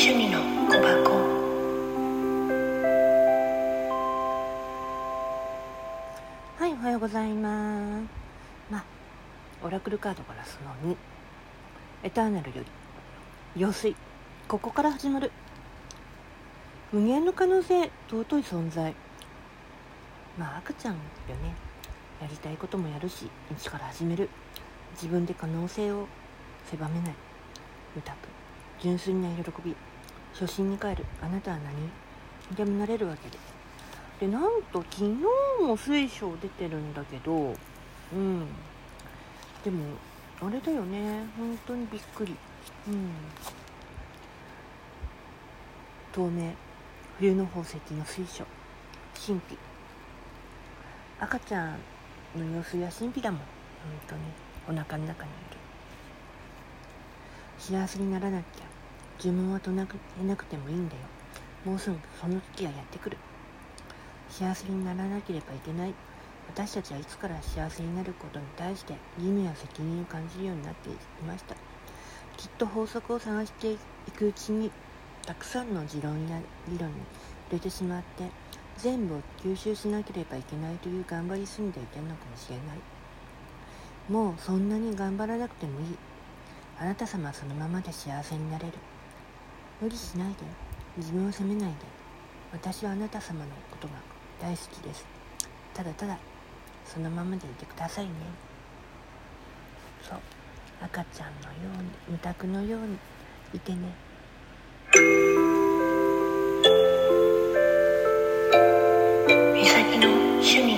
趣味の小箱。はいおはようございます。まあオラクルカードからその2エターナルより用水。ここから始まる無限の可能性尊い存在。まあ赤ちゃんよね。やりたいこともやるし一から始める。自分で可能性を狭めない。豊く純粋な喜び。初心に帰る。あなたは何？でもなれるわけで。でなんと昨日も水晶出てるんだけど。うん。でもあれだよね。本当にびっくり。うん。透明。冬の宝石の水晶。神秘。赤ちゃんの様子や神秘だもん。本当に。お腹の中にいる。幸せにならなきゃ呪文は唱えなくてもいいんだよ。もうすぐその時はやってくる。幸せにならなければいけない。私たちはいつから幸せになることに対して義務や責任を感じるようになっていました。きっと法則を探していくうちにたくさんの持論や理論に触れてしまって全部を吸収しなければいけないという頑張りすぎていたのかもしれない。もうそんなに頑張らなくてもいい。あなた様はそのままで幸せになれる。無理しないで。自分を責めないで。私はあなた様のことが大好きです。ただただそのままでいてくださいね。そう。赤ちゃんのように無託のようにいてね。美咲の趣味。